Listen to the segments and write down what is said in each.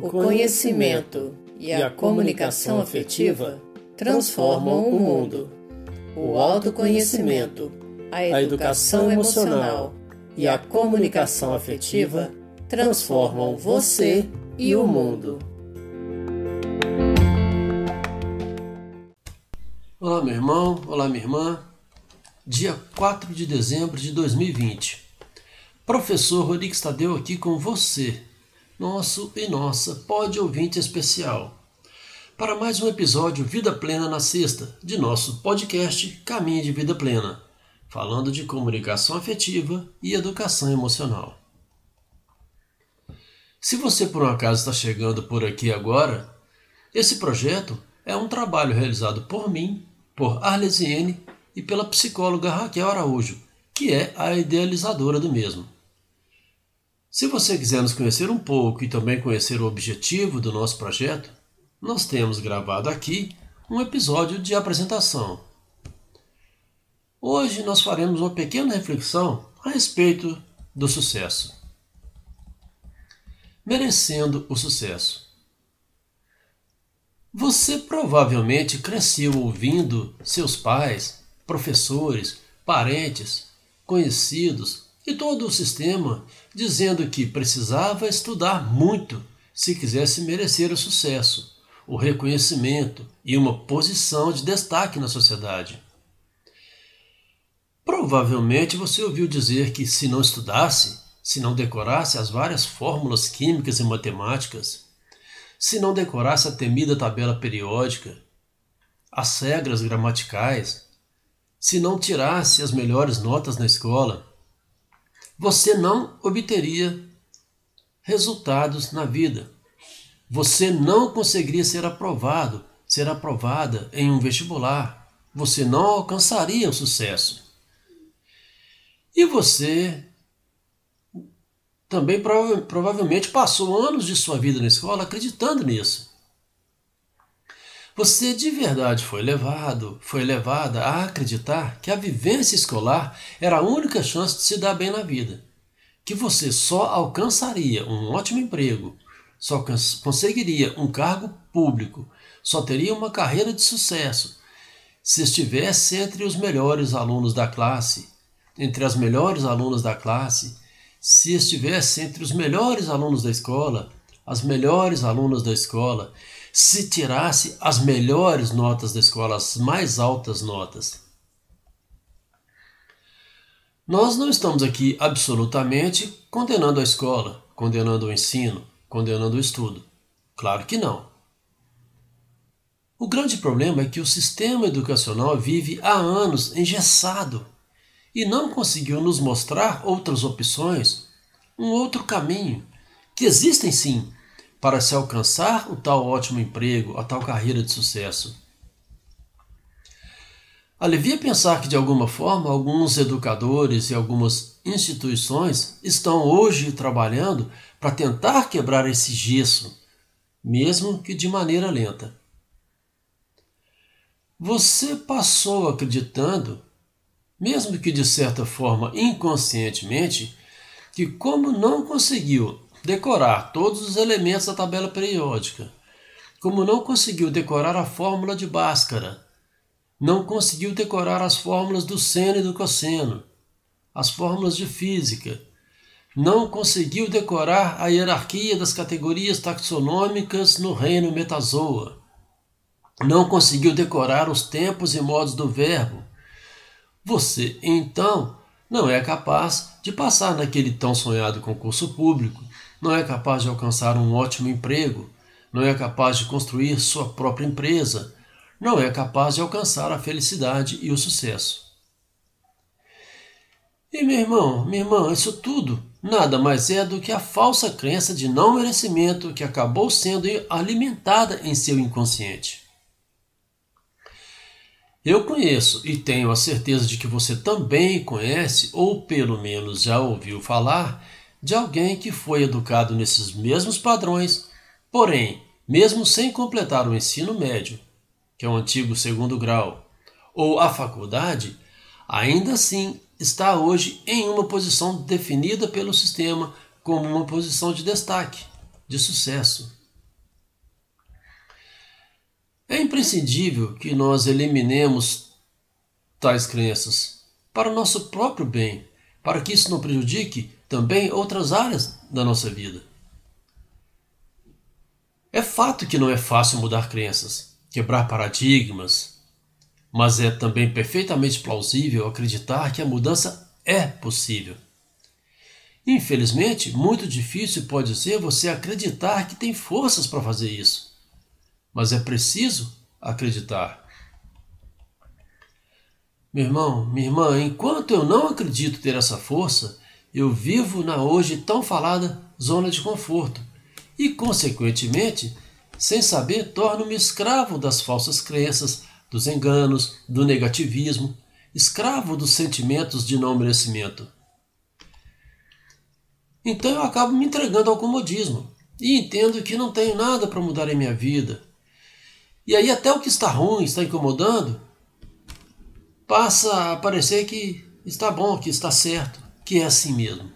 O conhecimento e a comunicação afetiva transformam o mundo. O autoconhecimento, a educação emocional e a comunicação afetiva transformam você e o mundo. Olá, meu irmão, olá, minha irmã. Dia 4 de dezembro de 2020. Professor Rodrigues Tadeu aqui com você, nosso e nossa pode ouvinte especial, para mais um episódio Vida Plena na Sexta, de nosso podcast Caminho de Vida Plena, falando de comunicação afetiva e educação emocional. Se você por um acaso está chegando por aqui agora, esse projeto é um trabalho realizado por mim, por Arlesiene e pela psicóloga Raquel Araújo, que é a idealizadora do mesmo. Se você quiser nos conhecer um pouco e também conhecer o objetivo do nosso projeto, nós temos gravado aqui um episódio de apresentação. Hoje nós faremos uma pequena reflexão a respeito do sucesso. Merecendo o sucesso. Você provavelmente cresceu ouvindo seus pais, professores, parentes, conhecidos e todo o sistema dizendo que precisava estudar muito se quisesse merecer o sucesso, o reconhecimento e uma posição de destaque na sociedade. Provavelmente você ouviu dizer que se não estudasse, se não decorasse as várias fórmulas químicas e matemáticas, se não decorasse a temida tabela periódica, as regras gramaticais, se não tirasse as melhores notas na escola, você não obteria resultados na vida. Você não conseguiria ser aprovado, ser aprovada em um vestibular. Você não alcançaria o sucesso. E você também prova provavelmente passou anos de sua vida na escola acreditando nisso. Você de verdade foi levado, foi levada a acreditar que a vivência escolar era a única chance de se dar bem na vida, que você só alcançaria um ótimo emprego, só conseguiria um cargo público, só teria uma carreira de sucesso se estivesse entre os melhores alunos da classe, entre as melhores alunas da classe, se estivesse entre os melhores alunos da escola, as melhores alunas da escola, se tirasse as melhores notas da escola, as mais altas notas. Nós não estamos aqui absolutamente condenando a escola, condenando o ensino, condenando o estudo. Claro que não. O grande problema é que o sistema educacional vive há anos engessado e não conseguiu nos mostrar outras opções, um outro caminho, que existem sim, para se alcançar o tal ótimo emprego, a tal carreira de sucesso. Alivia pensar que, de alguma forma, alguns educadores e algumas instituições estão hoje trabalhando para tentar quebrar esse gesso, mesmo que de maneira lenta. Você passou acreditando, mesmo que de certa forma inconscientemente, que, como não conseguiu decorar todos os elementos da tabela periódica. Como não conseguiu decorar a fórmula de Bhaskara, não conseguiu decorar as fórmulas do seno e do cosseno, as fórmulas de física, não conseguiu decorar a hierarquia das categorias taxonômicas no reino metazoa, não conseguiu decorar os tempos e modos do verbo. Você, então, não é capaz de passar naquele tão sonhado concurso público não é capaz de alcançar um ótimo emprego, não é capaz de construir sua própria empresa, não é capaz de alcançar a felicidade e o sucesso. E meu irmão, minha irmã, isso tudo nada mais é do que a falsa crença de não merecimento que acabou sendo alimentada em seu inconsciente. Eu conheço e tenho a certeza de que você também conhece, ou pelo menos já ouviu falar, de alguém que foi educado nesses mesmos padrões, porém, mesmo sem completar o ensino médio, que é o antigo segundo grau, ou a faculdade, ainda assim está hoje em uma posição definida pelo sistema como uma posição de destaque, de sucesso, É imprescindível que nós eliminemos tais crenças para o nosso próprio bem, para que isso não prejudique também outras áreas da nossa vida. É fato que não é fácil mudar crenças, quebrar paradigmas, mas é também perfeitamente plausível acreditar que a mudança é possível. Infelizmente, muito difícil pode ser você acreditar que tem forças para fazer isso. Mas é preciso acreditar. Meu irmão, minha irmã, enquanto eu não acredito ter essa força, eu vivo na hoje tão falada zona de conforto e, consequentemente, sem saber, torno-me escravo das falsas crenças, dos enganos, do negativismo, escravo dos sentimentos de não merecimento. Então eu acabo me entregando ao comodismo e entendo que não tenho nada para mudar em minha vida. E aí até o que está ruim, está incomodando, passa a parecer que está bom, que está certo, que é assim mesmo.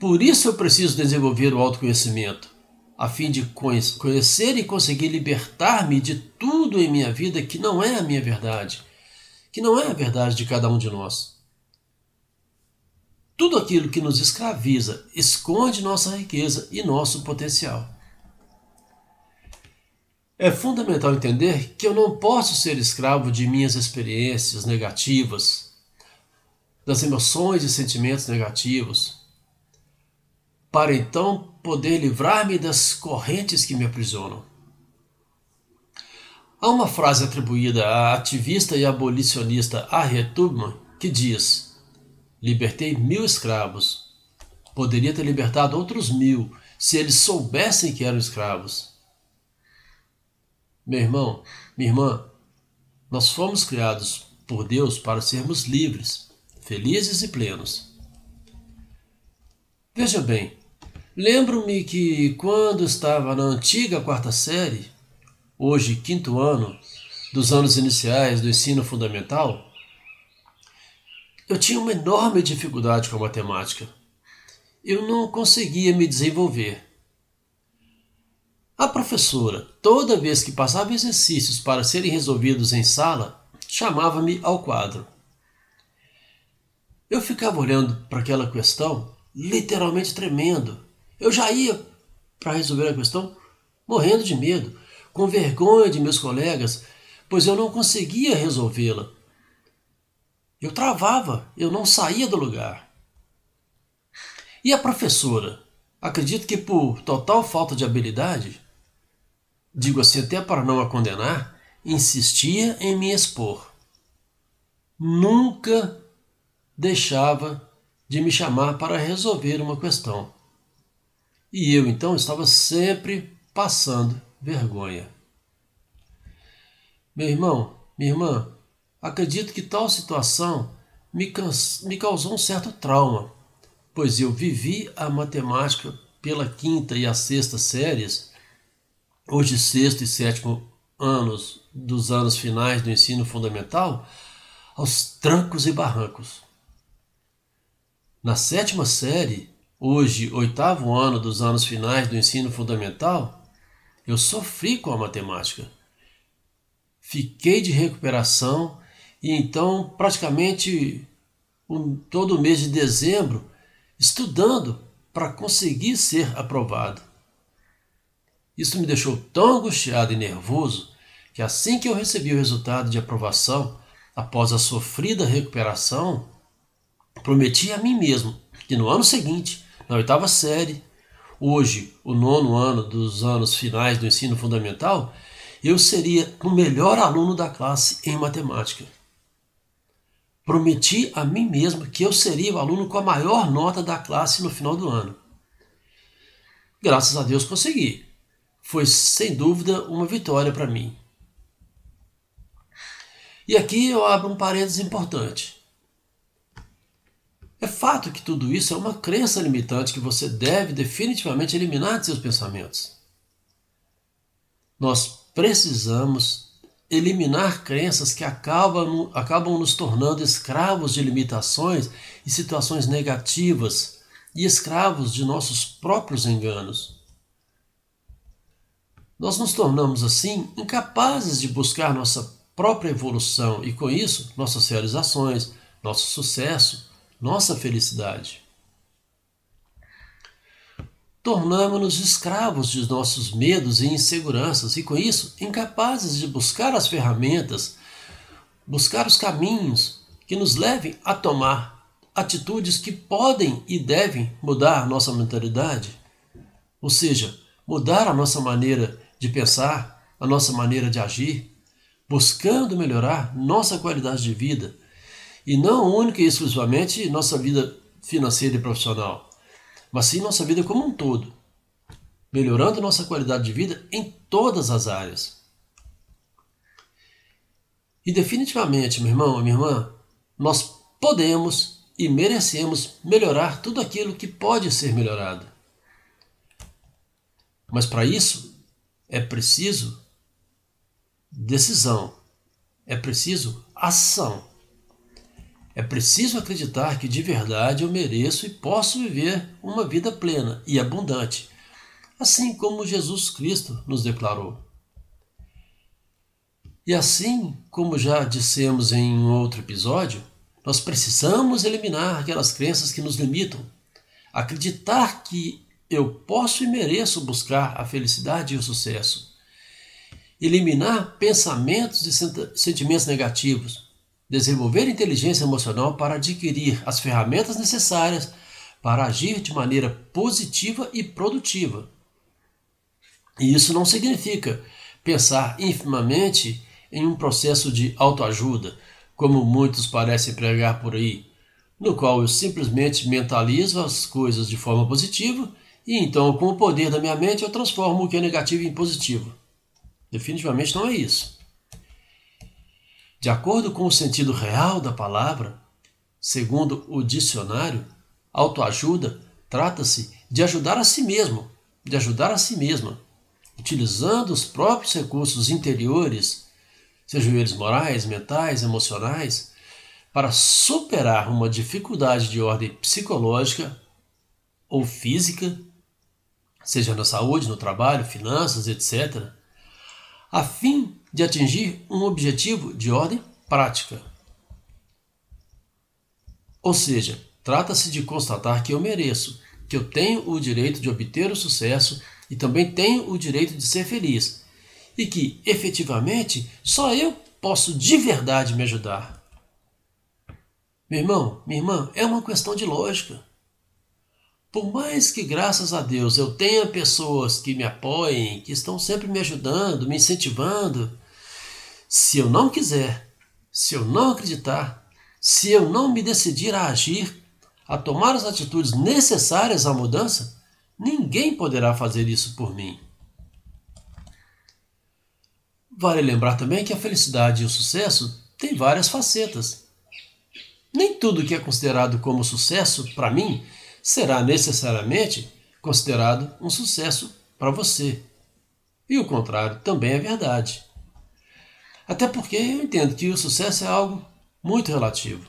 Por isso eu preciso desenvolver o autoconhecimento, a fim de conhecer e conseguir libertar-me de tudo em minha vida que não é a minha verdade, que não é a verdade de cada um de nós. Tudo aquilo que nos escraviza esconde nossa riqueza e nosso potencial. É fundamental entender que eu não posso ser escravo de minhas experiências negativas, das emoções e sentimentos negativos, para então poder livrar-me das correntes que me aprisionam. Há uma frase atribuída à ativista e abolicionista Harriet Tubman que diz: Libertei mil escravos. Poderia ter libertado outros mil se eles soubessem que eram escravos. Meu irmão, minha irmã, nós fomos criados por Deus para sermos livres, felizes e plenos. Veja bem, lembro-me que quando estava na antiga quarta série, hoje quinto ano, dos anos iniciais do ensino fundamental, eu tinha uma enorme dificuldade com a matemática. Eu não conseguia me desenvolver. A professora, toda vez que passava exercícios para serem resolvidos em sala, chamava-me ao quadro. Eu ficava olhando para aquela questão, literalmente tremendo. Eu já ia para resolver a questão morrendo de medo, com vergonha de meus colegas, pois eu não conseguia resolvê-la. Eu travava, eu não saía do lugar. E a professora? Acredito que por total falta de habilidade, digo assim até para não a condenar, insistia em me expor. Nunca deixava de me chamar para resolver uma questão. E eu então estava sempre passando vergonha. Meu irmão, minha irmã, Acredito que tal situação me, me causou um certo trauma, pois eu vivi a matemática pela quinta e a sexta séries, hoje sexto e sétimo anos dos anos finais do ensino fundamental, aos trancos e barrancos. Na sétima série, hoje oitavo ano dos anos finais do ensino fundamental, eu sofri com a matemática. Fiquei de recuperação e então, praticamente um, todo o mês de dezembro, estudando para conseguir ser aprovado. Isso me deixou tão angustiado e nervoso que assim que eu recebi o resultado de aprovação, após a sofrida recuperação, prometi a mim mesmo que no ano seguinte, na oitava série, hoje o nono ano dos anos finais do ensino fundamental, eu seria o melhor aluno da classe em matemática. Prometi a mim mesmo que eu seria o aluno com a maior nota da classe no final do ano. Graças a Deus consegui. Foi sem dúvida uma vitória para mim. E aqui eu abro um parênteses importante. É fato que tudo isso é uma crença limitante que você deve definitivamente eliminar de seus pensamentos. Nós precisamos eliminar crenças que acabam, acabam nos tornando escravos de limitações e situações negativas e escravos de nossos próprios enganos. nós nos tornamos assim incapazes de buscar nossa própria evolução e, com isso, nossas realizações, nosso sucesso, nossa felicidade. Tornamos-nos escravos de nossos medos e inseguranças e, com isso, incapazes de buscar as ferramentas, buscar os caminhos que nos levem a tomar atitudes que podem e devem mudar nossa mentalidade, ou seja, mudar a nossa maneira de pensar, a nossa maneira de agir, buscando melhorar nossa qualidade de vida e não única e exclusivamente nossa vida financeira e profissional, mas sim nossa vida como um todo, melhorando nossa qualidade de vida em todas as áreas. E definitivamente, meu irmão, minha irmã, nós podemos e merecemos melhorar tudo aquilo que pode ser melhorado. Mas para isso é preciso decisão, é preciso ação. É preciso acreditar que de verdade eu mereço e posso viver uma vida plena e abundante, assim como Jesus Cristo nos declarou. E assim como já dissemos em um outro episódio, nós precisamos eliminar aquelas crenças que nos limitam. Acreditar que eu posso e mereço buscar a felicidade e o sucesso. Eliminar pensamentos e sentimentos negativos desenvolver inteligência emocional para adquirir as ferramentas necessárias para agir de maneira positiva e produtiva. E isso não significa pensar infimamente em um processo de autoajuda, como muitos parecem pregar por aí, no qual eu simplesmente mentalizo as coisas de forma positiva e então, com o poder da minha mente, eu transformo o que é negativo em positivo. Definitivamente não é isso. De acordo com o sentido real da palavra, segundo o dicionário, autoajuda trata-se de ajudar a si mesmo, de ajudar a si mesma, utilizando os próprios recursos interiores, sejam eles morais, mentais, emocionais, para superar uma dificuldade de ordem psicológica ou física, seja na saúde, no trabalho, finanças, etc., a fim de atingir um objetivo de ordem prática. Ou seja, trata-se de constatar que eu mereço, que eu tenho o direito de obter o sucesso e também tenho o direito de ser feliz, e que, efetivamente, só eu posso de verdade me ajudar. Meu irmão, minha irmã, é uma questão de lógica. Por mais que, graças a Deus, eu tenha pessoas que me apoiem, que estão sempre me ajudando, me incentivando, se eu não quiser, se eu não acreditar, se eu não me decidir a agir, a tomar as atitudes necessárias à mudança, ninguém poderá fazer isso por mim. Vale lembrar também que a felicidade e o sucesso têm várias facetas. Nem tudo que é considerado como sucesso para mim será necessariamente considerado um sucesso para você. E o contrário também é verdade. Até porque eu entendo que o sucesso é algo muito relativo.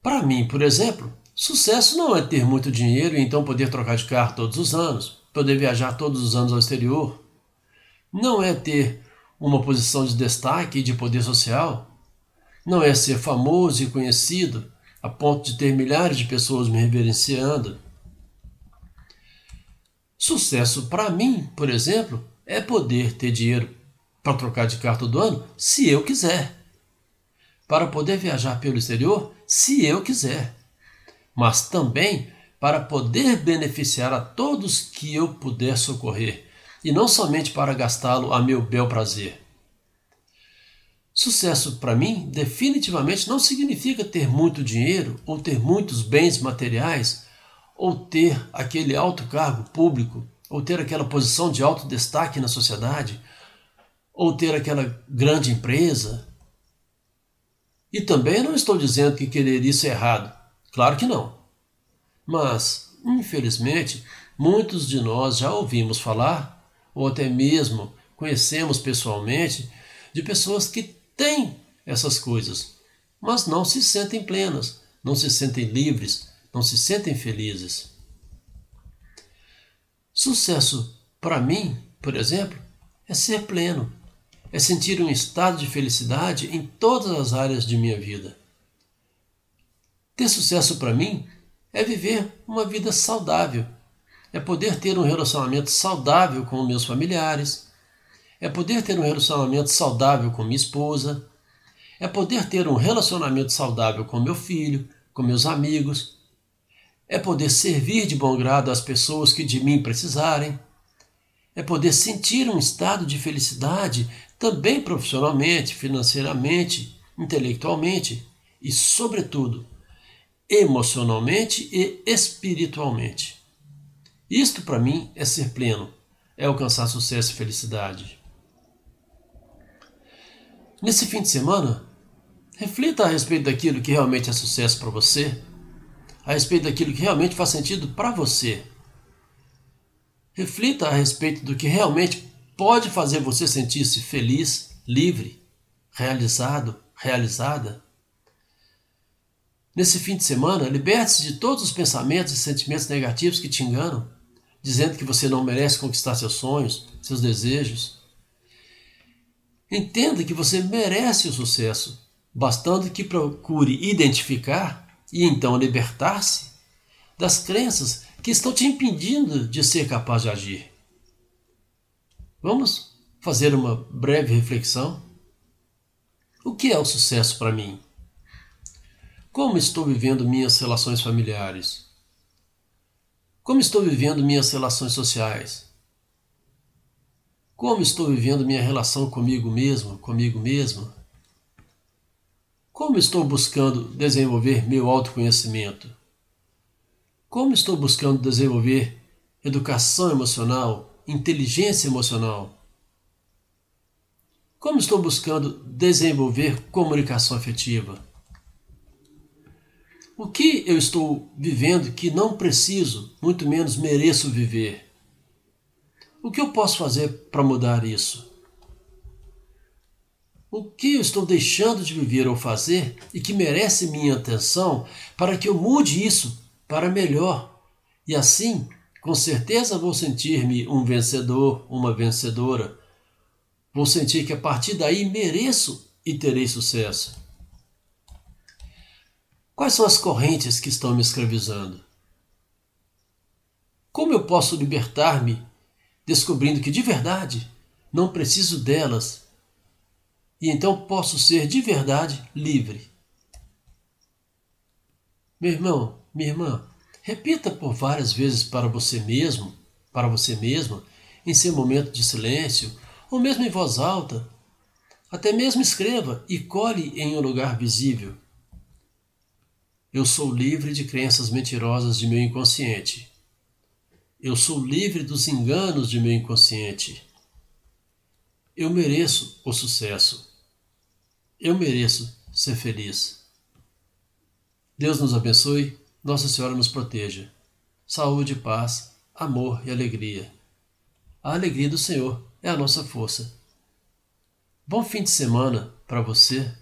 Para mim, por exemplo, sucesso não é ter muito dinheiro e então poder trocar de carro todos os anos, poder viajar todos os anos ao exterior. Não é ter uma posição de destaque e de poder social. Não é ser famoso e conhecido a ponto de ter milhares de pessoas me reverenciando. Sucesso para mim, por exemplo, é poder ter dinheiro para trocar de carro todo ano, se eu quiser. Para poder viajar pelo exterior, se eu quiser. Mas também para poder beneficiar a todos que eu puder socorrer, e não somente para gastá-lo a meu bel prazer. Sucesso para mim definitivamente não significa ter muito dinheiro ou ter muitos bens materiais ou ter aquele alto cargo público ou ter aquela posição de alto destaque na sociedade ou ter aquela grande empresa. E também não estou dizendo que querer isso é errado. Claro que não. Mas, infelizmente, muitos de nós já ouvimos falar, ou até mesmo conhecemos pessoalmente, de pessoas que têm essas coisas, mas não se sentem plenas, não se sentem livres, não se sentem felizes. Sucesso para mim, por exemplo, é ser pleno, é sentir um estado de felicidade em todas as áreas de minha vida. Ter sucesso para mim é viver uma vida saudável, é poder ter um relacionamento saudável com meus familiares, é poder ter um relacionamento saudável com minha esposa, é poder ter um relacionamento saudável com meu filho, com meus amigos, é poder servir de bom grado às pessoas que de mim precisarem, é poder sentir um estado de felicidade também profissionalmente, financeiramente, intelectualmente e, sobretudo, emocionalmente e espiritualmente. Isto para mim é ser pleno, é alcançar sucesso e felicidade. Nesse fim de semana, reflita a respeito daquilo que realmente é sucesso para você, a respeito daquilo que realmente faz sentido para você. Reflita a respeito do que realmente pode fazer você sentir-se feliz, livre, realizado, realizada. Nesse fim de semana, liberte-se de todos os pensamentos e sentimentos negativos que te enganam dizendo que você não merece conquistar seus sonhos, seus desejos. Entenda que você merece o sucesso, bastando que procure identificar e então libertar-se das crenças que estão te impedindo de ser capaz de agir. Vamos fazer uma breve reflexão? O que é o sucesso para mim? Como estou vivendo minhas relações familiares? Como estou vivendo minhas relações sociais? Como estou vivendo minha relação comigo mesmo, comigo mesmo? Como estou buscando desenvolver meu autoconhecimento? Como estou buscando desenvolver educação emocional, inteligência emocional? Como estou buscando desenvolver comunicação afetiva? O que eu estou vivendo que não preciso, muito menos mereço viver? O que eu posso fazer para mudar isso? O que eu estou deixando de viver ou fazer e que merece minha atenção para que eu mude isso para melhor? E assim, com certeza vou sentir-me um vencedor, uma vencedora. Vou sentir que a partir daí mereço e terei sucesso. Quais são as correntes que estão me escravizando? Como eu posso libertar-me descobrindo que de verdade não preciso delas e então posso ser de verdade livre? Meu irmão, minha irmã, repita por várias vezes para você mesmo, para você mesma, em seu momento de silêncio, ou mesmo em voz alta. Até mesmo escreva e cole em um lugar visível. Eu sou livre de crenças mentirosas de meu inconsciente. Eu sou livre dos enganos de meu inconsciente. Eu mereço o sucesso. Eu mereço ser feliz. Deus nos abençoe, Nossa Senhora nos proteja. Saúde, paz, amor e alegria. A alegria do Senhor é a nossa força. Bom fim de semana para você